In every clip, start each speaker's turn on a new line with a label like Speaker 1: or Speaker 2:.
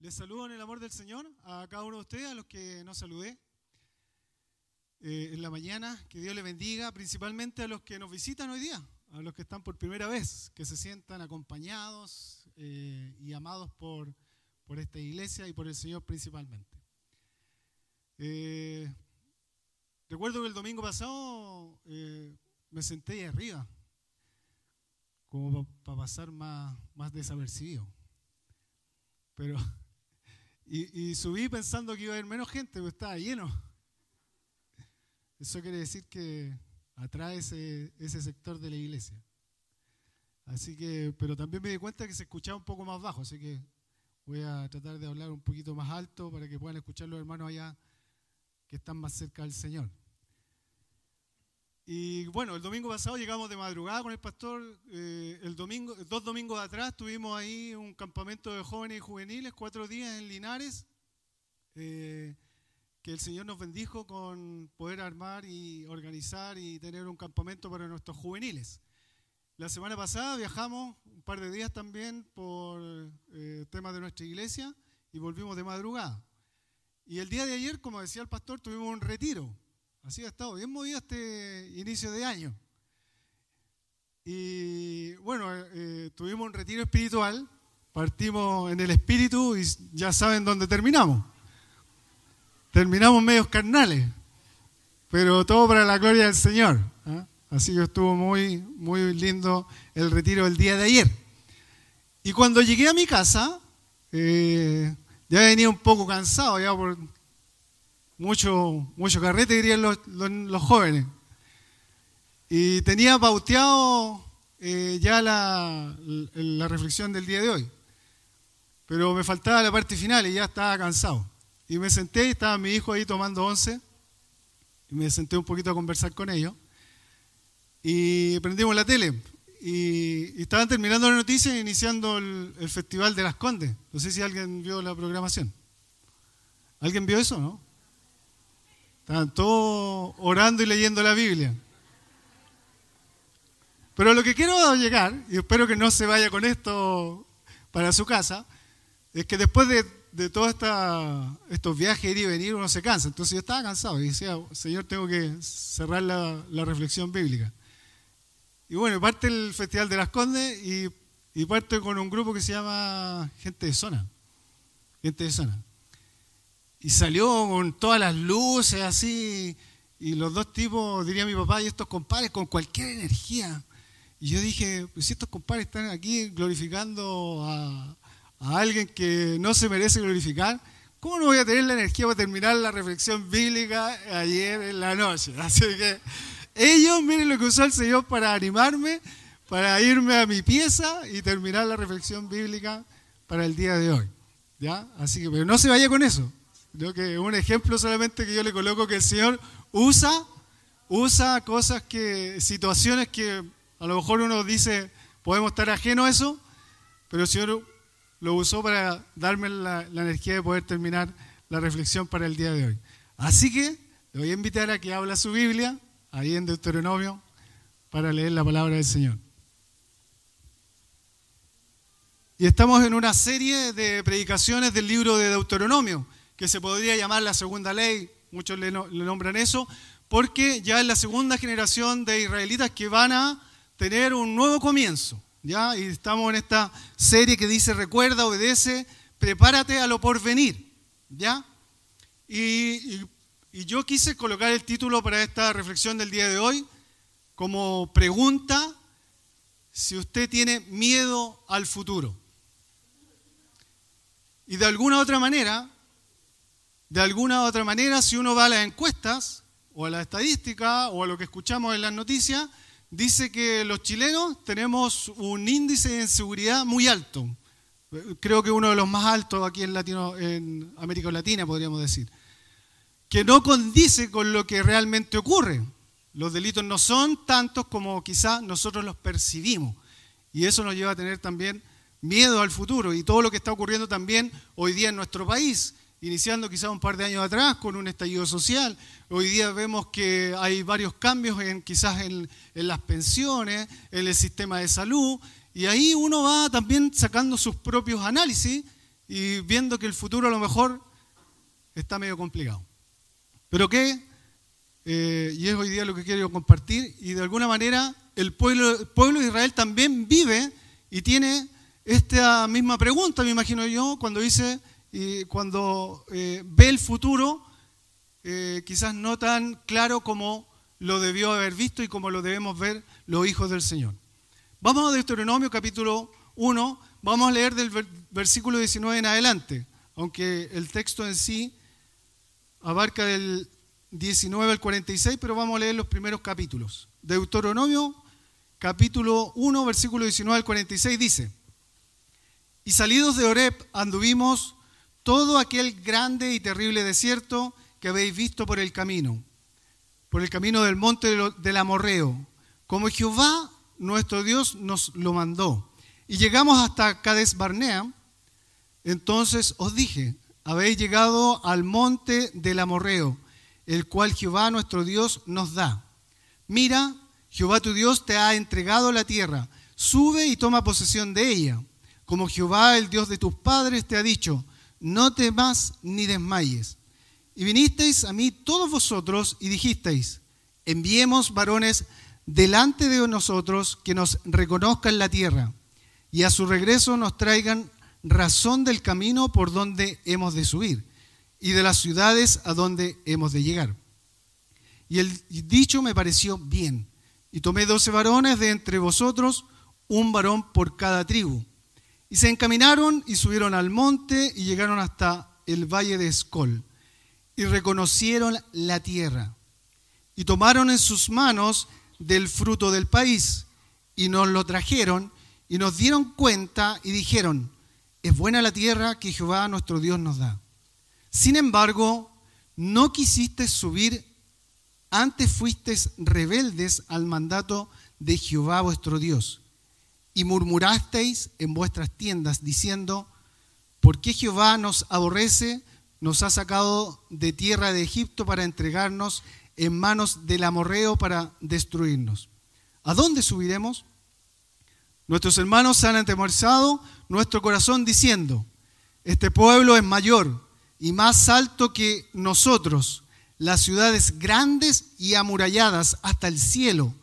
Speaker 1: Les saludo en el amor del Señor a cada uno de ustedes, a los que no saludé eh, en la mañana. Que Dios les bendiga, principalmente a los que nos visitan hoy día, a los que están por primera vez, que se sientan acompañados eh, y amados por, por esta iglesia y por el Señor principalmente. Eh, recuerdo que el domingo pasado me senté ahí arriba, como para pasar más, más desapercibido. Pero y, subí pensando que iba a haber menos gente, pero estaba lleno. Eso quiere decir que atrae ese, ese sector de la iglesia. Así que, pero también me di cuenta que se escuchaba un poco más bajo, así que voy a tratar de hablar un poquito más alto para que puedan escuchar los hermanos allá que están más cerca del Señor. Y bueno, el domingo pasado llegamos de madrugada con el pastor. Eh, el domingo, dos domingos atrás tuvimos ahí un campamento de jóvenes y juveniles, cuatro días en Linares, eh, que el Señor nos bendijo con poder armar y organizar y tener un campamento para nuestros juveniles. La semana pasada viajamos un par de días también por eh, temas de nuestra iglesia y volvimos de madrugada. Y el día de ayer, como decía el pastor, tuvimos un retiro Así ha estado bien movido este inicio de año. Y bueno, eh, tuvimos un retiro espiritual, partimos en el espíritu y ya saben dónde terminamos. Terminamos medios carnales, pero todo para la gloria del Señor. ¿ah? Así que estuvo muy, muy lindo el retiro del día de ayer. Y cuando llegué a mi casa, eh, ya venía un poco cansado ya por mucho, mucho carrete, dirían los, los, jóvenes. Y tenía pauteado eh, ya la, la, reflexión del día de hoy. Pero me faltaba la parte final y ya estaba cansado. Y me senté y estaba mi hijo ahí tomando once. Y me senté un poquito a conversar con ellos. Y prendimos la tele. Y, estaban terminando la noticia e iniciando el, el Festival de las Condes. No sé si alguien vio la programación. ¿Alguien vio eso, no? Estaban todos orando y leyendo la Biblia. Pero lo que quiero llegar, y espero que no se vaya con esto para su casa, es que después de, todos estos viajes, ir y venir, uno se cansa. Entonces yo estaba cansado y decía, Señor, tengo que cerrar la, reflexión bíblica. Y bueno, parte el Festival de las Condes y, y parte con un grupo que se llama Gente de Zona. Gente de Zona. Y salió con todas las luces así. Y los dos tipos, diría mi papá, y estos compadres con cualquier energía. Y yo dije, pues si estos compadres están aquí glorificando a, alguien que no se merece glorificar, ¿cómo no voy a tener la energía para terminar la reflexión bíblica ayer en la noche? Así que ellos, miren lo que usó el Señor para animarme, para irme a mi pieza y terminar la reflexión bíblica para el día de hoy. ¿Ya? Así que, pero no se vaya con eso. Creo que un ejemplo solamente que yo le coloco que el Señor usa, usa cosas que, situaciones que a lo mejor uno dice, podemos estar ajeno a eso, pero el Señor lo usó para darme la, energía de poder terminar la reflexión para el día de hoy. Así que le voy a invitar a que habla su Biblia, ahí en Deuteronomio, para leer la palabra del Señor. Y estamos en una serie de predicaciones del libro de Deuteronomio que se podría llamar la segunda ley, muchos le, nombran eso, porque ya es la segunda generación de israelitas que van a tener un nuevo comienzo. ¿ya? Y estamos en esta serie que dice, recuerda, obedece, prepárate a lo porvenir. ¿ya? Y, y yo quise colocar el título para esta reflexión del día de hoy como pregunta si usted tiene miedo al futuro. Y de alguna otra manera, de alguna u otra manera, si uno va a las encuestas o a la estadística o a lo que escuchamos en las noticias, dice que los chilenos tenemos un índice de inseguridad muy alto. Creo que uno de los más altos aquí en, Latino, en América Latina, podríamos decir. Que no condice con lo que realmente ocurre. Los delitos no son tantos como quizás nosotros los percibimos. Y eso nos lleva a tener también miedo al futuro y todo lo que está ocurriendo también hoy día en nuestro país iniciando quizás un par de años atrás con un estallido social. Hoy día vemos que hay varios cambios en, quizás en, las pensiones, en el sistema de salud, y ahí uno va también sacando sus propios análisis y viendo que el futuro a lo mejor está medio complicado. Pero qué, eh, y es hoy día lo que quiero compartir, y de alguna manera el pueblo, el pueblo de Israel también vive y tiene esta misma pregunta, me imagino yo, cuando dice, y cuando eh, ve el futuro, eh, quizás no tan claro como lo debió haber visto y como lo debemos ver los hijos del Señor. Vamos a Deuteronomio capítulo 1, vamos a leer del versículo 19 en adelante, aunque el texto en sí abarca del 19 al 46, pero vamos a leer los primeros capítulos. Deuteronomio capítulo 1, versículo 19 al 46 dice, y salidos de Oreb anduvimos todo aquel grande y terrible desierto que habéis visto por el camino, por el camino del monte del Amorreo, como Jehová nuestro Dios nos lo mandó. Y llegamos hasta Cades Barnea, entonces os dije, habéis llegado al monte del Amorreo, el cual Jehová nuestro Dios nos da. Mira, Jehová tu Dios te ha entregado la tierra, sube y toma posesión de ella, como Jehová el Dios de tus padres te ha dicho, no temas ni desmayes. Y vinisteis a mí todos vosotros y dijisteis, enviemos varones delante de nosotros que nos reconozcan la tierra y a su regreso nos traigan razón del camino por donde hemos de subir y de las ciudades a donde hemos de llegar. Y el dicho me pareció bien. Y tomé doce varones de entre vosotros, un varón por cada tribu. Y se encaminaron y subieron al monte y llegaron hasta el valle de Escol. Y reconocieron la tierra. Y tomaron en sus manos del fruto del país. Y nos lo trajeron y nos dieron cuenta y dijeron, es buena la tierra que Jehová nuestro Dios nos da. Sin embargo, no quisiste subir, antes fuiste rebeldes al mandato de Jehová vuestro Dios y murmurasteis en vuestras tiendas diciendo, ¿por qué Jehová nos aborrece? Nos ha sacado de tierra de Egipto para entregarnos en manos del amorreo para destruirnos. ¿A dónde subiremos? Nuestros hermanos han atemorizado nuestro corazón diciendo, este pueblo es mayor y más alto que nosotros, las ciudades grandes y amuralladas hasta el cielo.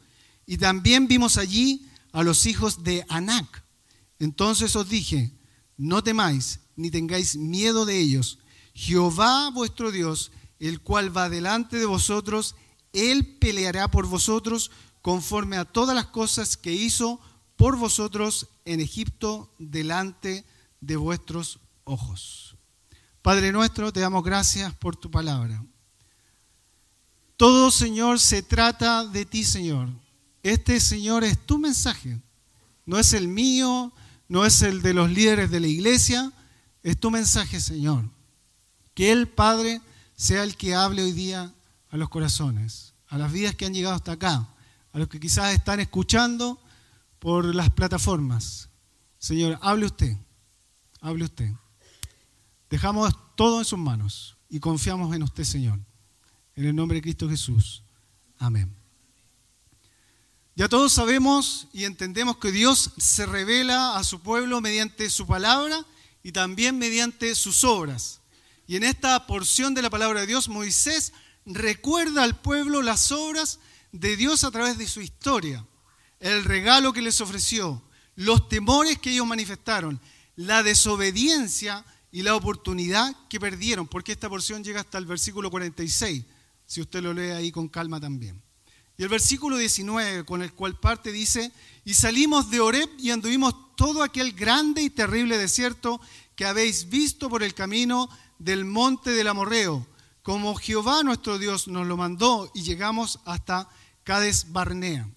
Speaker 1: Y también vimos allí a los hijos de Anac. Entonces os dije, no temáis ni tengáis miedo de ellos. Jehová vuestro Dios, el cual va delante de vosotros, Él peleará por vosotros conforme a todas las cosas que hizo por vosotros en Egipto delante de vuestros ojos. Padre nuestro, te damos gracias por tu palabra. Todo, Señor, se trata de ti, Señor. Este, Señor, es tu mensaje. No es el mío, no es el de los líderes de la iglesia, es tu mensaje, Señor. Que el Padre sea el que hable hoy día a los corazones, a las vidas que han llegado hasta acá, a los que quizás están escuchando por las plataformas. Señor, hable usted, hable usted. Dejamos todo en sus manos y confiamos en usted, Señor. En el nombre de Cristo Jesús. Amén. Ya todos sabemos y entendemos que Dios se revela a su pueblo mediante su palabra y también mediante sus obras. Y en esta porción de la palabra de Dios, Moisés recuerda al pueblo las obras de Dios a través de su historia, el regalo que les ofreció, los temores que ellos manifestaron, la desobediencia y la oportunidad que perdieron, porque esta porción llega hasta el versículo 46, si usted lo lee ahí con calma también. Y el versículo 19 con el cual parte dice, y salimos de Oreb y anduvimos todo aquel grande y terrible desierto que habéis visto por el camino del monte del Amorreo, como Jehová nuestro Dios nos lo mandó y llegamos hasta Cades Barnea.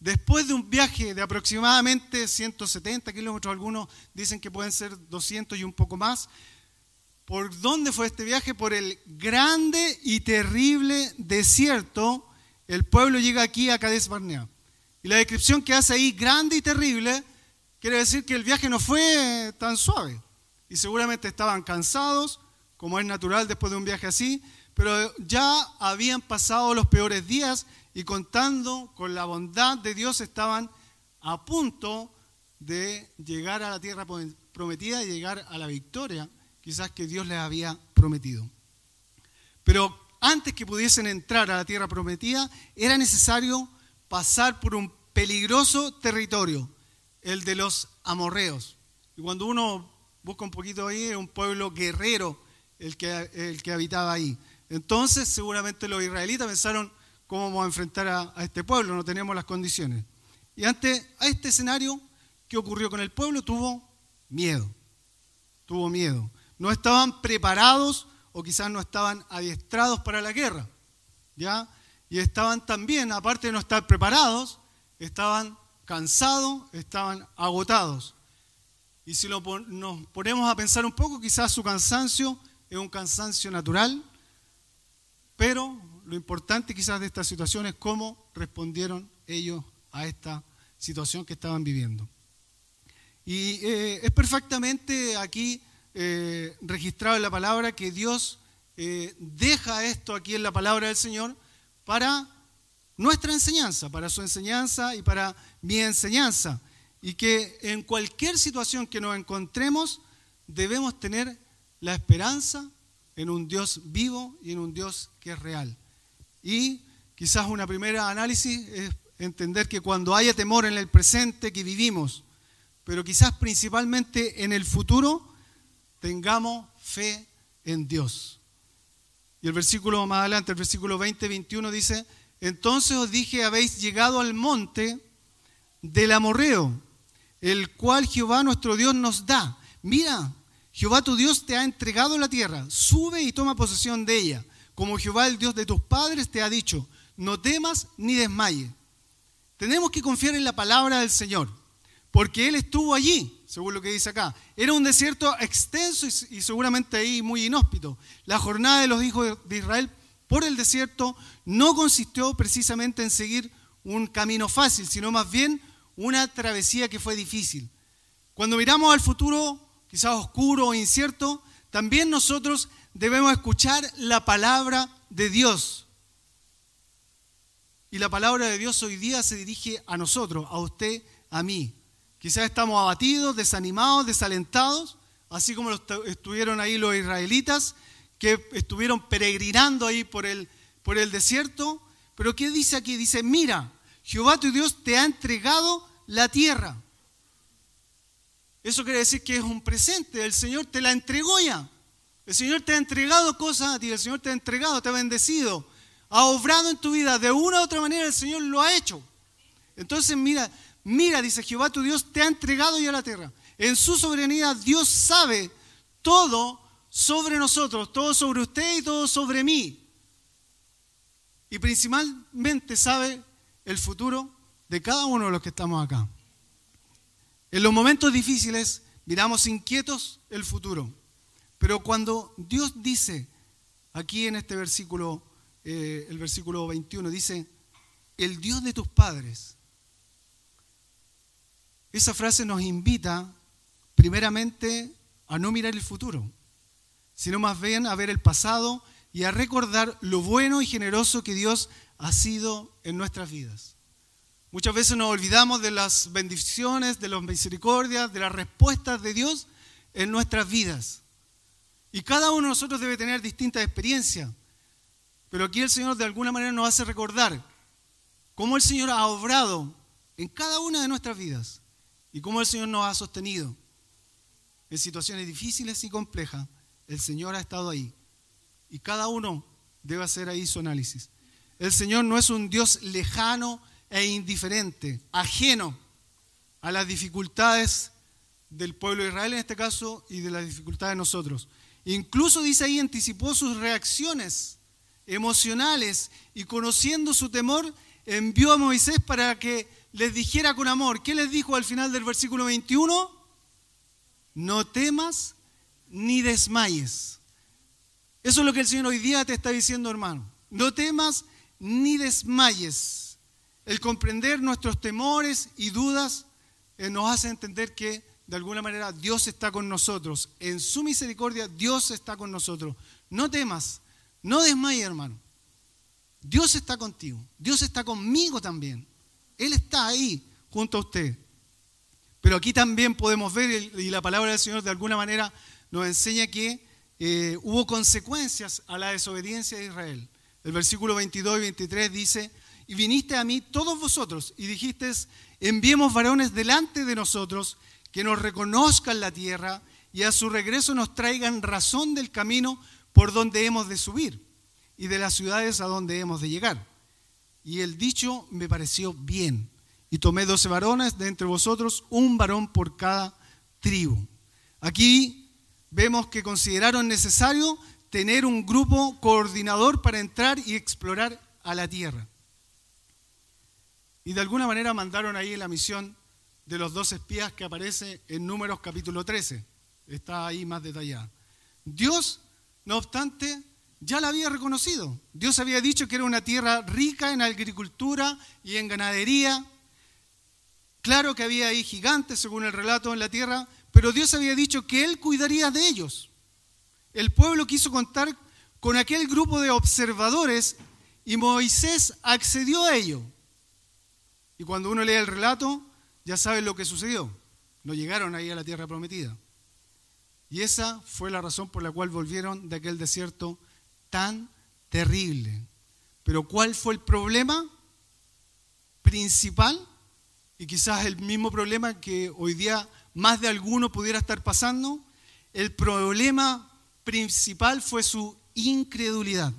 Speaker 1: Después de un viaje de aproximadamente 170 kilómetros, algunos dicen que pueden ser 200 y un poco más, ¿por dónde fue este viaje? Por el grande y terrible desierto el pueblo llega aquí a Cades Barnea. Y la descripción que hace ahí, grande y terrible, quiere decir que el viaje no fue tan suave. Y seguramente estaban cansados, como es natural después de un viaje así, pero ya habían pasado los peores días y contando con la bondad de Dios estaban a punto de llegar a la tierra prometida y llegar a la victoria quizás que Dios les había prometido. Pero antes que pudiesen entrar a la tierra prometida, era necesario pasar por un peligroso territorio, el de los amorreos. Y cuando uno busca un poquito ahí, es un pueblo guerrero el que, el que habitaba ahí. Entonces, seguramente los israelitas pensaron, ¿cómo vamos a enfrentar a, este pueblo? No tenemos las condiciones. Y ante a este escenario, ¿qué ocurrió con el pueblo? Tuvo miedo. Tuvo miedo. No estaban preparados o quizás no estaban adiestrados para la guerra. ¿Ya? Y estaban también, aparte de no estar preparados, estaban cansados, estaban agotados. Y si nos ponemos a pensar un poco, quizás su cansancio es un cansancio natural, pero lo importante quizás de esta situación es cómo respondieron ellos a esta situación que estaban viviendo. Y eh, es perfectamente aquí eh, registrado en la palabra que Dios eh, deja esto aquí en la palabra del Señor para nuestra enseñanza, para su enseñanza y para mi enseñanza. Y que en cualquier situación que nos encontremos debemos tener la esperanza en un Dios vivo y en un Dios que es real. Y quizás una primera análisis es entender que cuando haya temor en el presente que vivimos, pero quizás principalmente en el futuro, tengamos fe en Dios. Y el versículo más adelante, el versículo 20-21 dice, entonces os dije, habéis llegado al monte del amorreo, el cual Jehová nuestro Dios nos da. Mira, Jehová tu Dios te ha entregado la tierra, sube y toma posesión de ella, como Jehová el Dios de tus padres te ha dicho, no temas ni desmayes. Tenemos que confiar en la palabra del Señor, porque Él estuvo allí, según lo que dice acá. Era un desierto extenso y, seguramente ahí muy inhóspito. La jornada de los hijos de Israel por el desierto no consistió precisamente en seguir un camino fácil, sino más bien una travesía que fue difícil. Cuando miramos al futuro, quizás oscuro o incierto, también nosotros debemos escuchar la palabra de Dios. Y la palabra de Dios hoy día se dirige a nosotros, a usted, a mí. Quizás estamos abatidos, desanimados, desalentados, así como estuvieron ahí los israelitas, que estuvieron peregrinando ahí por el, por el desierto. Pero ¿qué dice aquí? Dice, mira, Jehová tu Dios te ha entregado la tierra. Eso quiere decir que es un presente, el Señor te la entregó ya. El Señor te ha entregado cosas a ti, el Señor te ha entregado, te ha bendecido, ha obrado en tu vida. De una u otra manera el Señor lo ha hecho. Entonces mira, mira, dice Jehová tu Dios, te ha entregado ya la tierra. En su soberanía Dios sabe todo sobre nosotros, todo sobre usted y todo sobre mí. Y principalmente sabe el futuro de cada uno de los que estamos acá. En los momentos difíciles miramos inquietos el futuro. Pero cuando Dios dice, aquí en este versículo, eh, el versículo 21, dice, el Dios de tus padres, esa frase nos invita primeramente a no mirar el futuro, sino más bien a ver el pasado y a recordar lo bueno y generoso que Dios ha sido en nuestras vidas. Muchas veces nos olvidamos de las bendiciones, de las misericordias, de las respuestas de Dios en nuestras vidas. Y cada uno de nosotros debe tener distintas experiencias. Pero aquí el Señor de alguna manera nos hace recordar cómo el Señor ha obrado en cada una de nuestras vidas y cómo el Señor nos ha sostenido. En situaciones difíciles y complejas, el Señor ha estado ahí. Y cada uno debe hacer ahí su análisis. El Señor no es un Dios lejano e indiferente, ajeno a las dificultades del pueblo de Israel en este caso y de las dificultades de nosotros. Incluso dice ahí, anticipó sus reacciones emocionales y conociendo su temor, envió a Moisés para que les dijera con amor. ¿Qué les dijo al final del versículo 21? No temas ni desmayes. Eso es lo que el Señor hoy día te está diciendo, hermano. No temas ni desmayes. El comprender nuestros temores y dudas eh, nos hace entender que de alguna manera Dios está con nosotros. En su misericordia Dios está con nosotros. No temas, no desmayes, hermano. Dios está contigo. Dios está conmigo también. Él está ahí junto a usted. Pero aquí también podemos ver, y la palabra del Señor de alguna manera nos enseña que eh, hubo consecuencias a la desobediencia de Israel. El versículo 22 y 23 dice, y viniste a mí todos vosotros y dijiste, enviemos varones delante de nosotros que nos reconozcan la tierra y a su regreso nos traigan razón del camino por donde hemos de subir y de las ciudades a donde hemos de llegar. Y el dicho me pareció bien. Y tomé doce varones de entre vosotros, un varón por cada tribu. Aquí vemos que consideraron necesario tener un grupo coordinador para entrar y explorar a la tierra. Y de alguna manera mandaron ahí la misión de los dos espías que aparece en Números capítulo 13. Está ahí más detallada. Dios, no obstante, ya la había reconocido. Dios había dicho que era una tierra rica en agricultura y en ganadería. Claro que había ahí gigantes, según el relato en la tierra, pero Dios había dicho que Él cuidaría de ellos. El pueblo quiso contar con aquel grupo de observadores y Moisés accedió a ello. Y cuando uno lee el relato, ya sabe lo que sucedió. No llegaron ahí a la tierra prometida. Y esa fue la razón por la cual volvieron de aquel desierto tan terrible. Pero ¿cuál fue el problema principal? Y quizás el mismo problema que hoy día más de alguno pudiera estar pasando. El problema principal fue su incredulidad.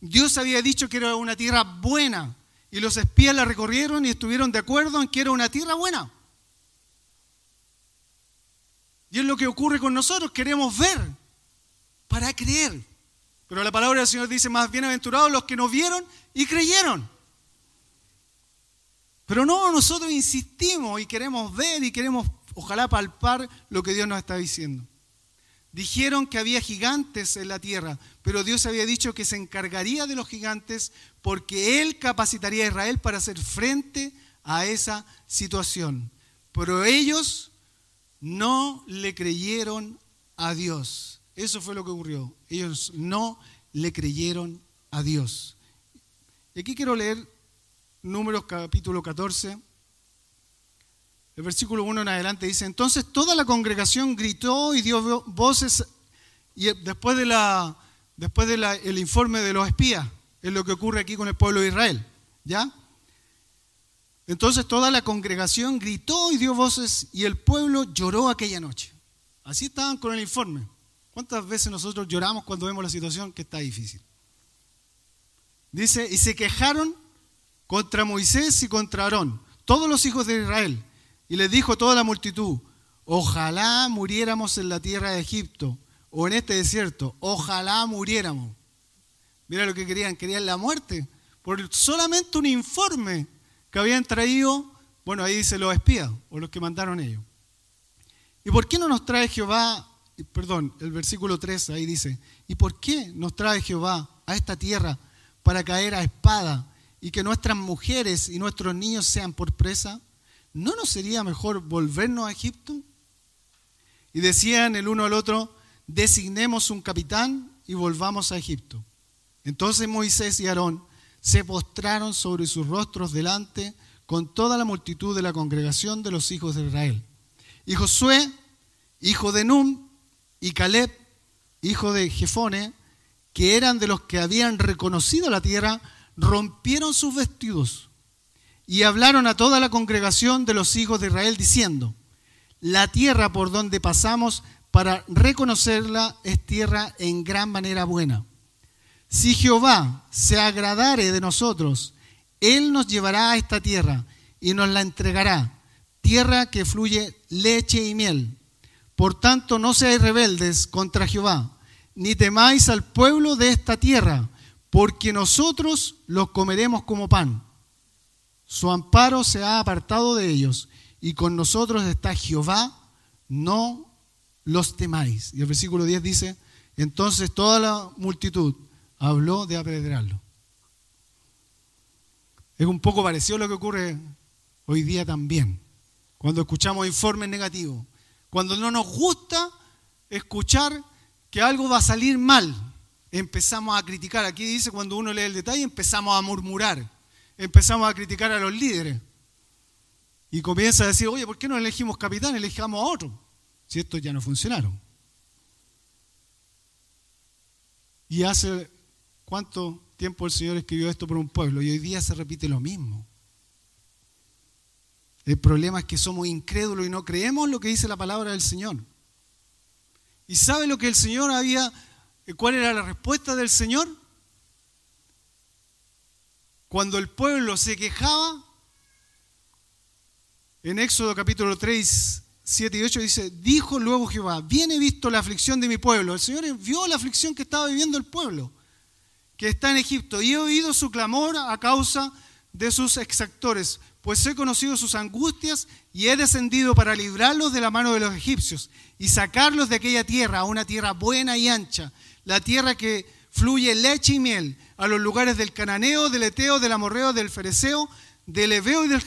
Speaker 1: Dios había dicho que era una tierra buena y los espías la recorrieron y estuvieron de acuerdo en que era una tierra buena. Y es lo que ocurre con nosotros, queremos ver para creer. Pero la palabra del Señor dice, más bienaventurados los que no vieron y creyeron. Pero no, nosotros insistimos y queremos ver y queremos, ojalá, palpar lo que Dios nos está diciendo. Dijeron que había gigantes en la tierra, pero Dios había dicho que se encargaría de los gigantes porque Él capacitaría a Israel para hacer frente a esa situación. Pero ellos no le creyeron a Dios. Eso fue lo que ocurrió. Ellos no le creyeron a Dios. Y aquí quiero leer Números capítulo 14. El versículo 1 en adelante dice, entonces toda la congregación gritó y dio voces, y después del la, después de el informe de los espías, es lo que ocurre aquí con el pueblo de Israel, ¿ya? Entonces toda la congregación gritó y dio voces y el pueblo lloró aquella noche. Así estaban con el informe. ¿Cuántas veces nosotros lloramos cuando vemos la situación que está difícil? Dice, y se quejaron contra Moisés y contra Aarón, todos los hijos de Israel. Y les dijo toda la multitud, ojalá muriéramos en la tierra de Egipto o en este desierto, ojalá muriéramos. Mira lo que querían, querían la muerte, por solamente un informe que habían traído, bueno, ahí dice los espías o los que mandaron ellos. ¿Y por qué no nos trae Jehová perdón, el versículo 3 ahí dice, ¿y por qué nos trae Jehová a esta tierra para caer a espada y que nuestras mujeres y nuestros niños sean por presa? ¿No nos sería mejor volvernos a Egipto? Y decían el uno al otro, designemos un capitán y volvamos a Egipto. Entonces Moisés y Aarón se postraron sobre sus rostros delante con toda la multitud de la congregación de los hijos de Israel. Y Josué, hijo de Num, y Caleb, hijo de Jefone, que eran de los que habían reconocido la tierra, rompieron sus vestidos y hablaron a toda la congregación de los hijos de Israel diciendo, la tierra por donde pasamos para reconocerla es tierra en gran manera buena. Si Jehová se agradare de nosotros, Él nos llevará a esta tierra y nos la entregará, tierra que fluye leche y miel por tanto, no seáis rebeldes contra Jehová, ni temáis al pueblo de esta tierra, porque nosotros los comeremos como pan. Su amparo se ha apartado de ellos, y con nosotros está Jehová, no los temáis. Y el versículo 10 dice, entonces toda la multitud habló de apedrearlo. Es un poco parecido a lo que ocurre hoy día también, cuando escuchamos informes negativos cuando no nos gusta escuchar que algo va a salir mal, empezamos a criticar. Aquí dice cuando uno lee el detalle, empezamos a murmurar, empezamos a criticar a los líderes. y comienza a decir, oye, ¿por qué no elegimos capitán? Elijamos a otro. Si estos ya no funcionaron. Y hace cuánto tiempo el Señor escribió esto por un pueblo y hoy día se repite lo mismo. El problema es que somos incrédulos y no creemos lo que dice la palabra del Señor. ¿Y sabe lo que el Señor había, cuál era la respuesta del Señor? Cuando el pueblo se quejaba, en Éxodo capítulo 3, 7 y 8 dice, dijo luego Jehová, bien he visto la aflicción de mi pueblo. El Señor vio la aflicción que estaba viviendo el pueblo, que está en Egipto, y he oído su clamor a causa de sus exactores, pues he conocido sus angustias y he descendido para librarlos de la mano de los egipcios y sacarlos de aquella tierra a una tierra buena y ancha, la tierra que fluye leche y miel, a los lugares del cananeo, del eteo, del amorreo, del fereceo, del ebeo y del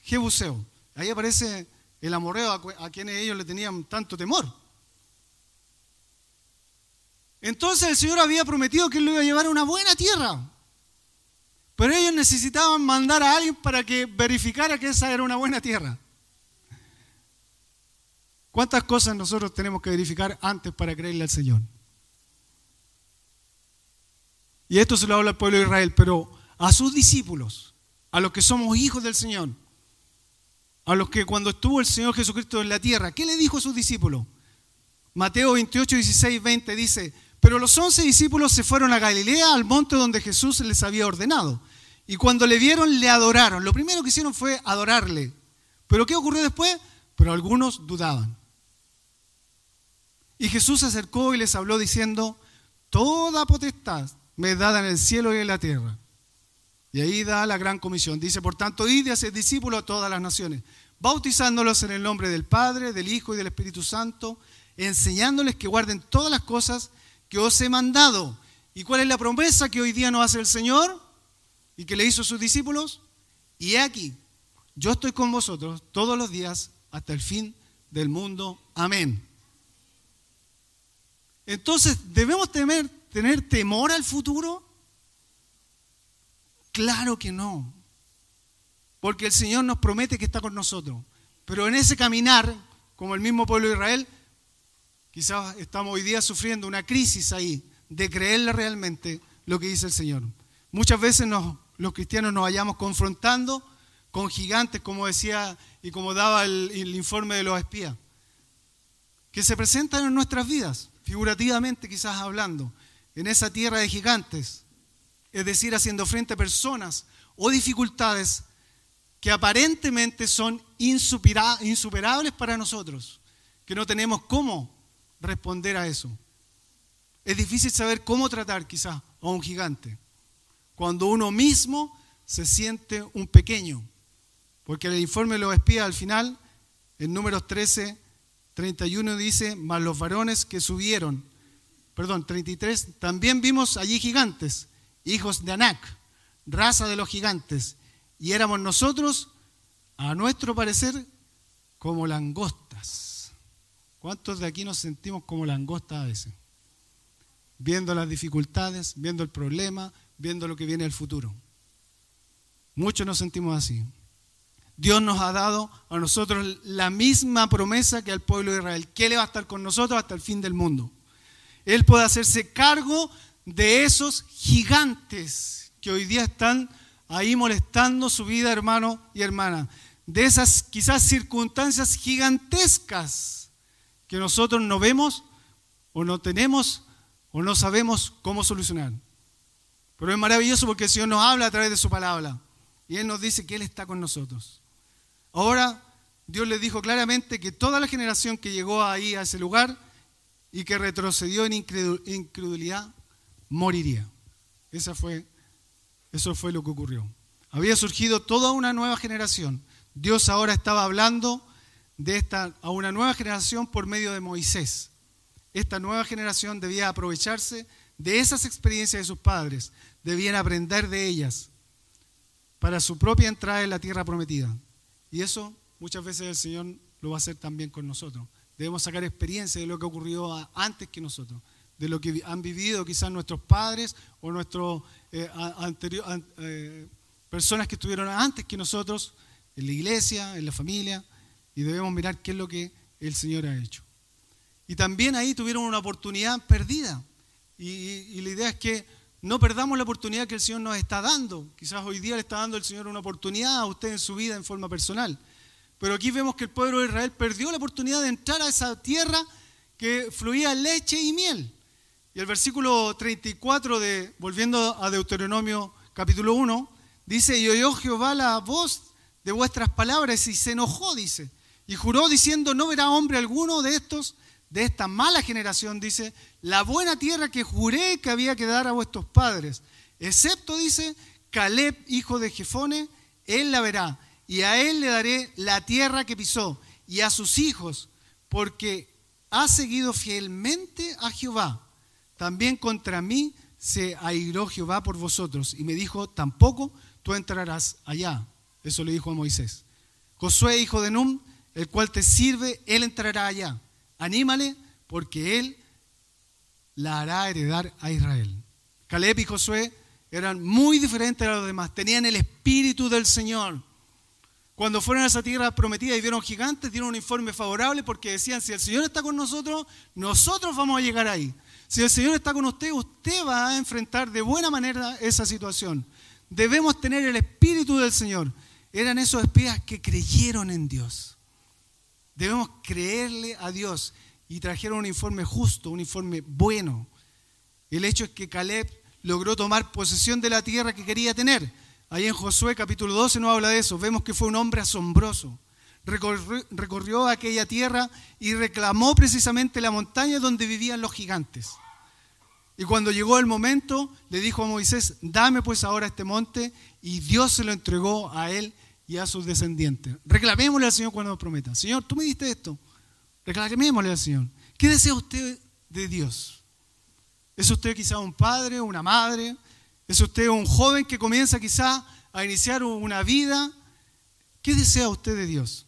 Speaker 1: jebuseo. Ahí aparece el amorreo a, quienes ellos le tenían tanto temor. Entonces el Señor había prometido que Él lo iba a llevar a una buena tierra. Pero ellos necesitaban mandar a alguien para que verificara que esa era una buena tierra. ¿Cuántas cosas nosotros tenemos que verificar antes para creerle al Señor? Y esto se lo habla al pueblo de Israel, pero a sus discípulos, a los que somos hijos del Señor, a los que cuando estuvo el Señor Jesucristo en la tierra, ¿qué le dijo a sus discípulos? Mateo 28, 16, 20 dice, pero los once discípulos se fueron a Galilea, al monte donde Jesús les había ordenado. Y cuando le vieron, le adoraron. Lo primero que hicieron fue adorarle. ¿Pero qué ocurrió después? Pero algunos dudaban. Y Jesús se acercó y les habló diciendo, toda potestad me es dada en el cielo y en la tierra. Y ahí da la gran comisión. Dice, por tanto, id y haced discípulos a todas las naciones, bautizándolos en el nombre del Padre, del Hijo y del Espíritu Santo, enseñándoles que guarden todas las cosas que os he mandado. ¿Y cuál es la promesa que hoy día nos hace el Señor y que le hizo a sus discípulos? Y he aquí, yo estoy con vosotros todos los días hasta el fin del mundo. Amén. Entonces, ¿debemos tener, tener temor al futuro? Claro que no. Porque el Señor nos promete que está con nosotros. Pero en ese caminar, como el mismo pueblo de Israel, quizás estamos hoy día sufriendo una crisis ahí de creerle realmente lo que dice el Señor. Muchas veces los cristianos nos vayamos confrontando con gigantes, como decía y como daba el informe de los espías, que se presentan en nuestras vidas, figurativamente quizás hablando, en esa tierra de gigantes es decir, haciendo frente a personas o dificultades que aparentemente son insuperables para nosotros, que no tenemos cómo responder a eso. Es difícil saber cómo tratar quizás a un gigante, cuando uno mismo se siente un pequeño, porque el informe de los al final, en números 13, 31 dice, más los varones que subieron, perdón, 33, también vimos allí gigantes hijos de Anac, raza de los gigantes, y éramos nosotros, a nuestro parecer, como langostas. ¿Cuántos de aquí nos sentimos como langostas a veces? Viendo las dificultades, viendo el problema, viendo lo que viene el futuro. Muchos nos sentimos así. Dios nos ha dado a nosotros la misma promesa que al pueblo de Israel, que Él va a estar con nosotros hasta el fin del mundo. Él puede hacerse cargo de esos gigantes que hoy día están ahí molestando su vida, hermano y hermana. De esas quizás circunstancias gigantescas que nosotros no vemos o no tenemos o no sabemos cómo solucionar. Pero es maravilloso porque el Señor nos habla a través de su palabra y Él nos dice que Él está con nosotros. Ahora Dios le dijo claramente que toda la generación que llegó ahí a ese lugar y que retrocedió en incredulidad moriría. Esa fue, eso fue lo que ocurrió. Había surgido toda una nueva generación. Dios ahora estaba hablando a una nueva generación por medio de Moisés. Esta nueva generación debía aprovecharse de esas experiencias de sus padres, debían aprender de ellas para su propia entrada en la tierra prometida. Y eso muchas veces el Señor lo va a hacer también con nosotros. Debemos sacar experiencia de lo que ocurrió antes que nosotros de lo que han vivido quizás nuestros padres o nuestros eh, eh, personas que estuvieron antes que nosotros en la iglesia, en la familia, y debemos mirar qué es lo que el Señor ha hecho. Y también ahí tuvieron una oportunidad perdida. Y, la idea es que no perdamos la oportunidad que el Señor nos está dando. Quizás hoy día le está dando el Señor una oportunidad a usted en su vida en forma personal. Pero aquí vemos que el pueblo de Israel perdió la oportunidad de entrar a esa tierra que fluía leche y miel. Y el versículo 34 de, volviendo a Deuteronomio capítulo 1, dice, y oyó Jehová la voz de vuestras palabras y se enojó, dice, y juró diciendo, no verá hombre alguno de estos, de esta mala generación, dice, la buena tierra que juré que había que dar a vuestros padres, excepto, dice, Caleb, hijo de Jefone, él la verá, y a él le daré la tierra que pisó, y a sus hijos, porque ha seguido fielmente a Jehová. También contra mí se airó Jehová por vosotros, y me dijo, tampoco tú entrarás allá. Eso le dijo a Moisés. Josué, hijo de Num, el cual te sirve, él entrará allá. Anímale, porque él la hará heredar a Israel. Caleb y Josué eran muy diferentes a los demás, tenían el espíritu del Señor. Cuando fueron a esa tierra prometida y vieron gigantes, dieron un informe favorable porque decían, si el Señor está con nosotros, nosotros vamos a llegar ahí. Si el Señor está con usted, usted va a enfrentar de buena manera esa situación. Debemos tener el espíritu del Señor. Eran esos espías que creyeron en Dios. Debemos creerle a Dios y trajeron un informe justo, un informe bueno. El hecho es que Caleb logró tomar posesión de la tierra que quería tener. Ahí en Josué capítulo 12 no habla de eso. Vemos que fue un hombre asombroso. Recorrió, aquella tierra y reclamó precisamente la montaña donde vivían los gigantes. Y cuando llegó el momento, le dijo a Moisés, dame pues ahora este monte, y Dios se lo entregó a él y a sus descendientes. Reclamémosle al Señor cuando nos prometa. Señor, tú me diste esto. Reclamémosle al Señor. ¿Qué desea usted de Dios? ¿Es usted quizá un padre, una madre? ¿Es usted un joven que comienza quizá a iniciar una vida? ¿Qué desea usted de Dios?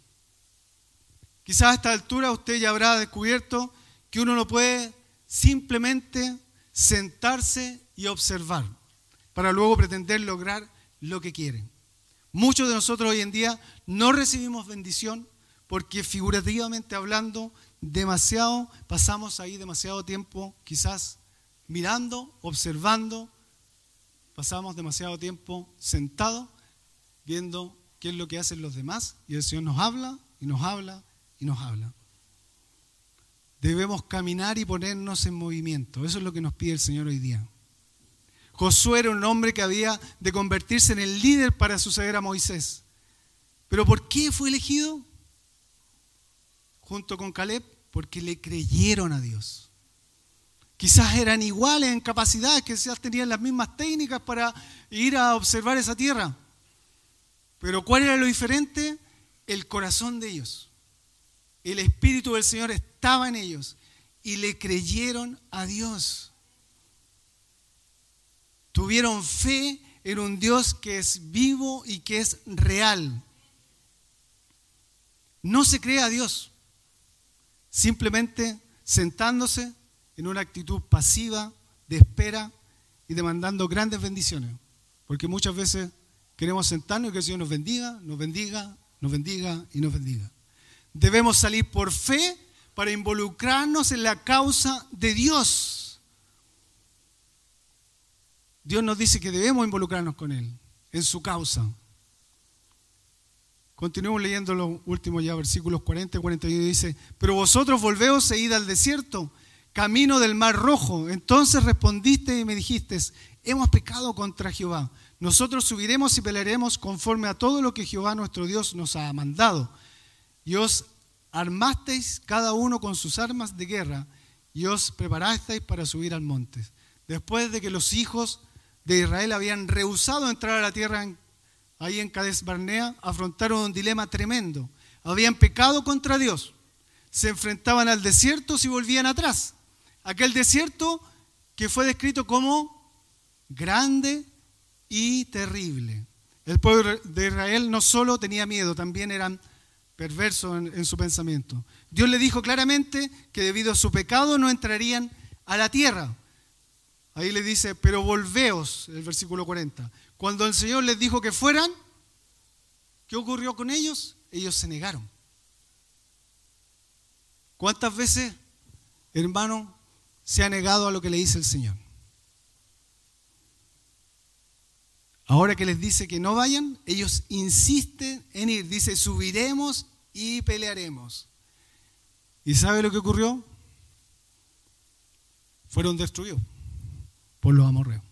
Speaker 1: Quizá a esta altura usted ya habrá descubierto que uno no puede simplemente sentarse y observar para luego pretender lograr lo que quiere. Muchos de nosotros hoy en día no recibimos bendición porque figurativamente hablando, demasiado, pasamos ahí demasiado tiempo quizás mirando, observando, pasamos demasiado tiempo sentados viendo qué es lo que hacen los demás y el Señor nos habla y nos habla y nos habla. Debemos caminar y ponernos en movimiento. Eso es lo que nos pide el Señor hoy día. Josué era un hombre que había de convertirse en el líder para suceder a Moisés. ¿Pero por qué fue elegido? Junto con Caleb, porque le creyeron a Dios. Quizás eran iguales en capacidades, quizás tenían las mismas técnicas para ir a observar esa tierra. Pero ¿cuál era lo diferente? El corazón de ellos. El Espíritu del Señor estaba en ellos y le creyeron a Dios. Tuvieron fe en un Dios que es vivo y que es real. No se cree a Dios, simplemente sentándose en una actitud pasiva de espera y demandando grandes bendiciones. Porque muchas veces queremos sentarnos y que el Señor nos bendiga, nos bendiga, nos bendiga y nos bendiga. Debemos salir por fe para involucrarnos en la causa de Dios Dios nos dice que debemos involucrarnos con Él, en su causa. Continuemos leyendo los últimos ya versículos 40 y 41. Dice, pero vosotros volveos e id al desierto, camino del mar rojo. Entonces respondiste y me dijiste, hemos pecado contra Jehová. Nosotros subiremos y pelearemos conforme a todo lo que Jehová nuestro Dios nos ha mandado. Y os armasteis cada uno con sus armas de guerra y os preparasteis para subir al monte. Después de que los hijos de Israel habían rehusado entrar a la tierra ahí en Cades Barnea, afrontaron un dilema tremendo. Habían pecado contra Dios, se enfrentaban al desierto si volvían atrás. Aquel desierto que fue descrito como grande y terrible. El pueblo de Israel no solo tenía miedo, también eran perversos en, en, su pensamiento. Dios le dijo claramente que debido a su pecado no entrarían a la tierra. Ahí le dice, pero volveos, el versículo 40. Cuando el Señor les dijo que fueran, ¿qué ocurrió con ellos? Ellos se negaron. ¿Cuántas veces, hermano, se ha negado a lo que le dice el Señor? Ahora que les dice que no vayan, ellos insisten en ir. Dice, subiremos y pelearemos. ¿Y sabe lo que ocurrió? Fueron destruidos por los amorreos.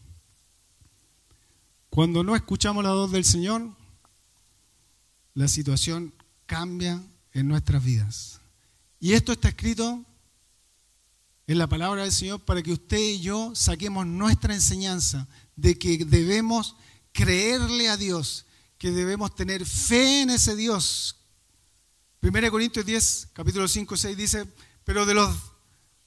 Speaker 1: Cuando no escuchamos la voz del Señor, la situación cambia en nuestras vidas. Y esto está escrito en la palabra del Señor para que usted y yo saquemos nuestra enseñanza de que debemos creerle a Dios, que debemos tener fe en ese Dios. 1 Corintios 10, capítulo 5 y 6 dice, pero de los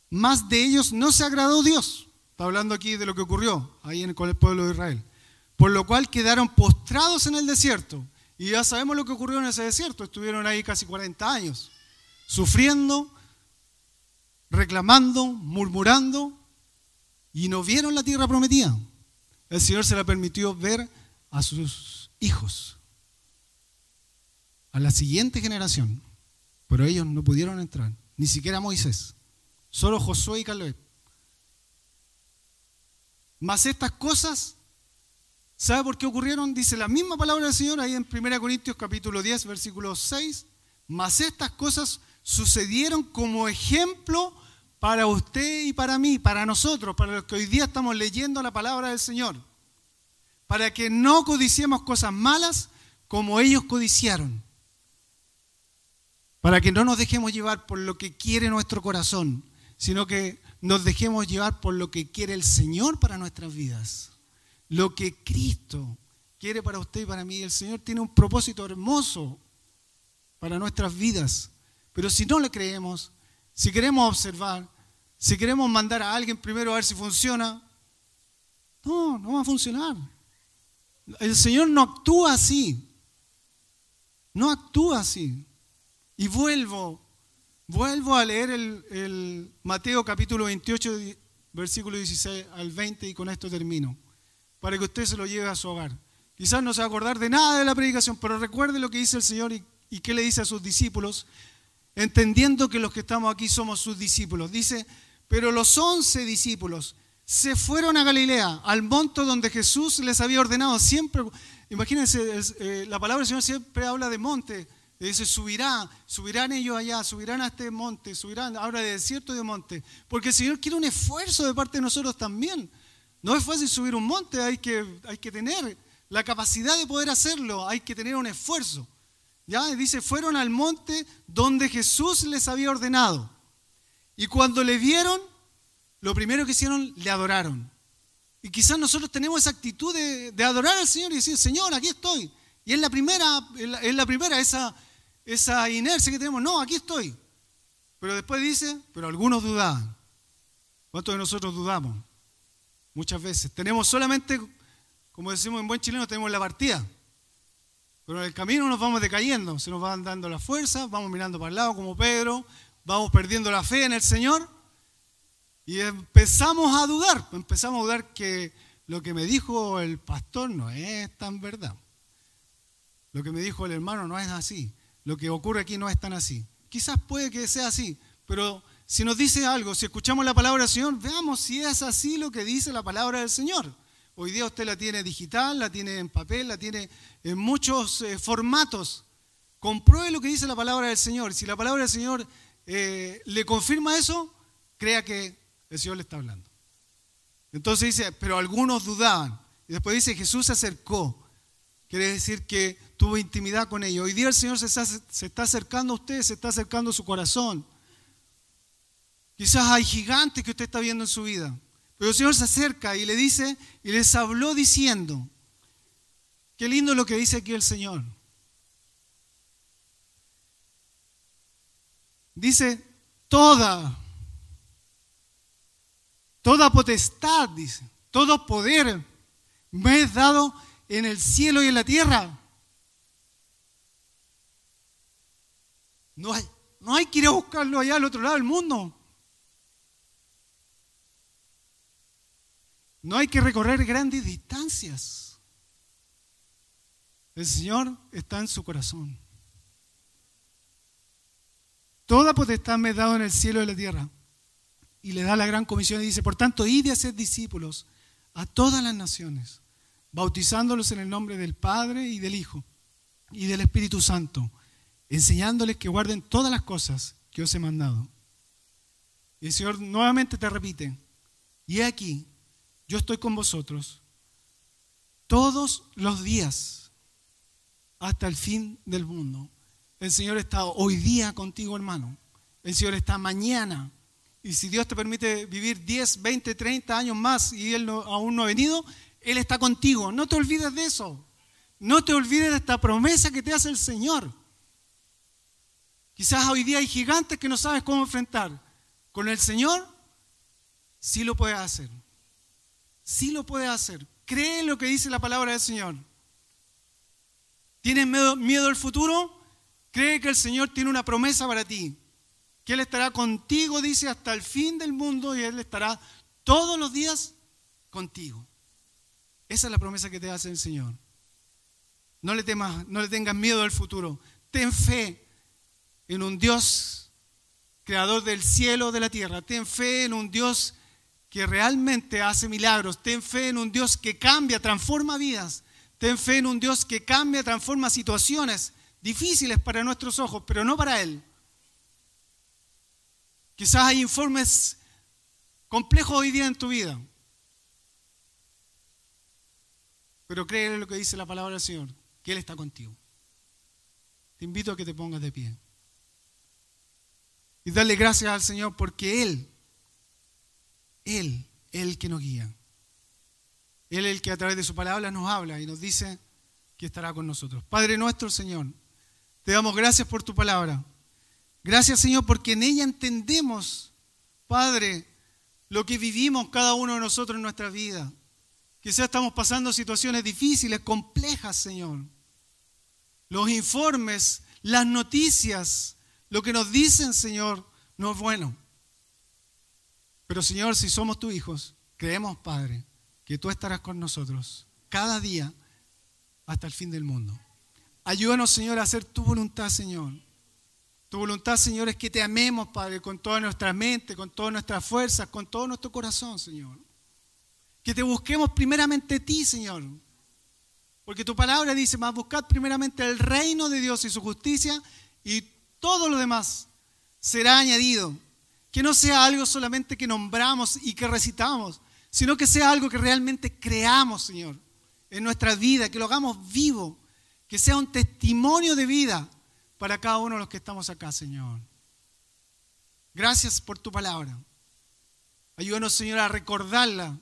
Speaker 1: más de ellos no se agradó Dios. Está hablando aquí de lo que ocurrió ahí con el pueblo de Israel. Por lo cual quedaron postrados en el desierto. Y ya sabemos lo que ocurrió en ese desierto. Estuvieron ahí casi 40 años, sufriendo, reclamando, murmurando, y no vieron la tierra prometida. El Señor se la permitió ver a sus hijos, a la siguiente generación, pero ellos no pudieron entrar, ni siquiera Moisés, solo Josué y Caleb. Mas estas cosas, ¿sabe por qué ocurrieron? Dice la misma palabra del Señor ahí en 1 Corintios capítulo 10, versículo 6. Mas estas cosas sucedieron como ejemplo para usted y para mí, para nosotros, para los que hoy día estamos leyendo la palabra del Señor para que no codiciemos cosas malas como ellos codiciaron, para que no nos dejemos llevar por lo que quiere nuestro corazón, sino que nos dejemos llevar por lo que quiere el Señor para nuestras vidas, lo que Cristo quiere para usted y para mí. El Señor tiene un propósito hermoso para nuestras vidas, pero si no le creemos, si queremos observar, si queremos mandar a alguien primero a ver si funciona, no, no va a funcionar. El Señor no actúa así. No actúa así. Y vuelvo, vuelvo a leer el, Mateo capítulo 28, versículo 16 al 20 y con esto termino, para que usted se lo lleve a su hogar. Quizás no se va a acordar de nada de la predicación, pero recuerde lo que dice el Señor y, qué le dice a sus discípulos, entendiendo que los que estamos aquí somos sus discípulos. Dice, pero los once discípulos se fueron a Galilea, al monte donde Jesús les había ordenado. Siempre, imagínense, eh, la palabra del Señor siempre habla de monte. Dice, subirá, subirán ellos allá, subirán a este monte, subirán, habla de desierto y de monte. Porque el Señor quiere un esfuerzo de parte de nosotros también. No es fácil subir un monte, hay que, hay que tener la capacidad de poder hacerlo, hay que tener un esfuerzo. ¿Ya? Dice, fueron al monte donde Jesús les había ordenado. Y cuando le vieron, lo primero que hicieron, le adoraron. Y quizás nosotros tenemos esa actitud de, adorar al Señor y decir, Señor, aquí estoy. Y es la primera, es la primera esa, esa inercia que tenemos, no, aquí estoy. Pero después dice, pero algunos dudaban. ¿Cuántos de nosotros dudamos? Muchas veces. Tenemos solamente, como decimos en buen chileno, tenemos la partida. Pero en el camino nos vamos decayendo, se nos van dando las fuerzas, vamos mirando para el lado como Pedro, vamos perdiendo la fe en el Señor y empezamos a dudar, empezamos a dudar que lo que me dijo el pastor no es tan verdad. Lo que me dijo el hermano no es así. Lo que ocurre aquí no es tan así. Quizás puede que sea así, pero si nos dice algo, si escuchamos la palabra del Señor, veamos si es así lo que dice la palabra del Señor. Hoy día usted la tiene digital, la tiene en papel, la tiene en muchos eh, formatos. Compruebe lo que dice la palabra del Señor. Si la palabra del Señor eh, le confirma eso, crea que el Señor le está hablando. Entonces dice, pero algunos dudaban. Y después dice, Jesús se acercó. Quiere decir que tuvo intimidad con ellos. Hoy día el Señor se está, acercando a usted, se está acercando a su corazón. Quizás hay gigantes que usted está viendo en su vida. Pero el Señor se acerca y le dice, y les habló diciendo, qué lindo lo que dice aquí el Señor. Dice, toda Toda potestad, dice, todo poder me es dado en el cielo y en la tierra. No hay, no hay que ir a buscarlo allá al otro lado del mundo. No hay que recorrer grandes distancias. El Señor está en su corazón. Toda potestad me he dado en el cielo y en la tierra. Y le da la gran comisión y dice, por tanto, id a ser discípulos a todas las naciones, bautizándolos en el nombre del Padre y del Hijo y del Espíritu Santo, enseñándoles que guarden todas las cosas que os he mandado. Y el Señor nuevamente te repite, y he aquí, yo estoy con vosotros todos los días hasta el fin del mundo. El Señor está hoy día contigo, hermano. El Señor está mañana. Y si Dios te permite vivir 10, 20, 30 años más y Él aún no ha venido, Él está contigo. No te olvides de eso. No te olvides de esta promesa que te hace el Señor. Quizás hoy día hay gigantes que no sabes cómo enfrentar. Con el Señor sí lo puedes hacer. Sí lo puedes hacer. Cree en lo que dice la palabra del Señor. ¿Tienes miedo, miedo al futuro? Cree que el Señor tiene una promesa para ti, que Él estará contigo, dice, hasta el fin del mundo y Él estará todos los días contigo. Esa es la promesa que te hace el Señor. No le temas, no le tengas miedo al futuro. Ten fe en un Dios creador del cielo, de la tierra. Ten fe en un Dios que realmente hace milagros. Ten fe en un Dios que cambia, transforma vidas. Ten fe en un Dios que cambia, transforma situaciones difíciles para nuestros ojos, pero no para Él. Quizás hay informes complejos hoy día en tu vida, pero cree en lo que dice la palabra del Señor, que Él está contigo. Te invito a que te pongas de pie y darle gracias al Señor porque Él, Él, el que nos guía. Él es el que a través de su palabra nos habla y nos dice que estará con nosotros. Padre nuestro, Señor, te damos gracias por tu palabra. Gracias, Señor, porque en ella entendemos, Padre, lo que vivimos cada uno de nosotros en nuestra vida. Quizás estamos pasando situaciones difíciles, complejas, Señor. Los informes, las noticias, lo que nos dicen, Señor, no es bueno. Pero, Señor, si somos tus hijos, creemos, Padre, que tú estarás con nosotros cada día hasta el fin del mundo. Ayúdanos, Señor, a hacer tu voluntad, Señor. Tu voluntad, Señor, es que te amemos, Padre, con toda nuestra mente, con todas nuestras fuerzas, con todo nuestro corazón, Señor. Que te busquemos primeramente a ti, Señor. Porque tu palabra dice, más buscad primeramente el reino de Dios y su justicia y todo lo demás será añadido. Que no sea algo solamente que nombramos y que recitamos, sino que sea algo que realmente creamos, Señor, en nuestra vida, que lo hagamos vivo que sea un testimonio de vida para cada uno de los que estamos acá, Señor. Gracias por tu palabra. Ayúdanos, Señor, a recordarla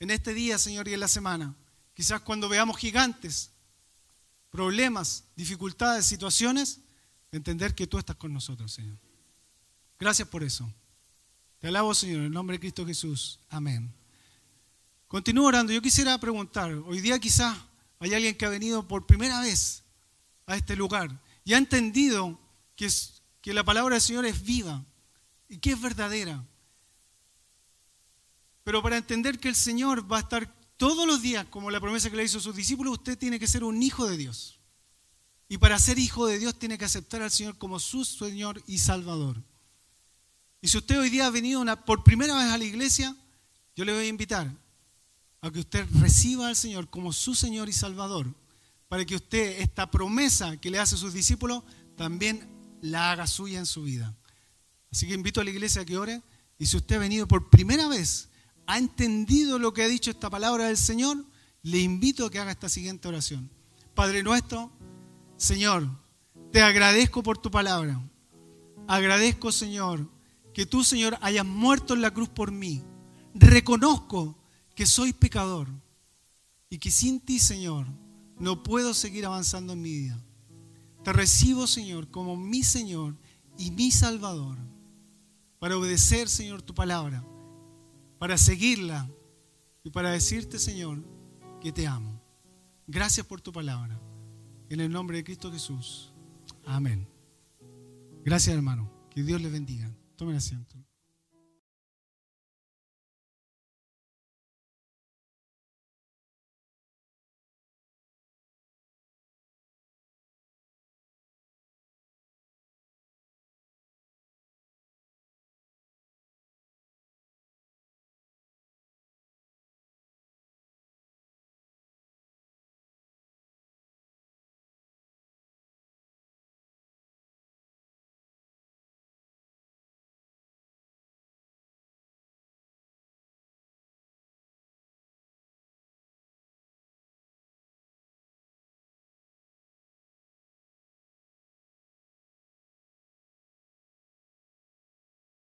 Speaker 1: en este día, Señor, y en la semana. Quizás cuando veamos gigantes, problemas, dificultades, situaciones, entender que tú estás con nosotros, Señor. Gracias por eso. Te alabo, Señor, en el nombre de Cristo Jesús. Amén. Continúo orando. Yo quisiera preguntar, hoy día quizás hay alguien que ha venido por primera vez a este lugar y ha entendido que, que la palabra del Señor es viva y que es verdadera. Pero para entender que el Señor va a estar todos los días, como la promesa que le hizo a sus discípulos, usted tiene que ser un hijo de Dios. Y para ser hijo de Dios tiene que aceptar al Señor como su Señor y Salvador. Y si usted hoy día ha venido por primera vez a la iglesia, yo le voy a invitar a que usted reciba al Señor como su Señor y Salvador, para que usted esta promesa que le hace a sus discípulos también la haga suya en su vida. Así que invito a la iglesia a que ore y si usted ha venido por primera vez, ha entendido lo que ha dicho esta palabra del Señor, le invito a que haga esta siguiente oración. Padre nuestro, Señor, te agradezco por tu palabra. Agradezco, Señor, que tú, Señor, hayas muerto en la cruz por mí. Reconozco que soy pecador y que sin ti, Señor, no puedo seguir avanzando en mi vida. Te recibo, Señor, como mi Señor y mi Salvador, para obedecer, Señor, tu palabra, para seguirla y para decirte, Señor, que te amo. Gracias por tu palabra. En el nombre de Cristo Jesús. Amén. Gracias, hermano. Que Dios les bendiga. Tomen asiento.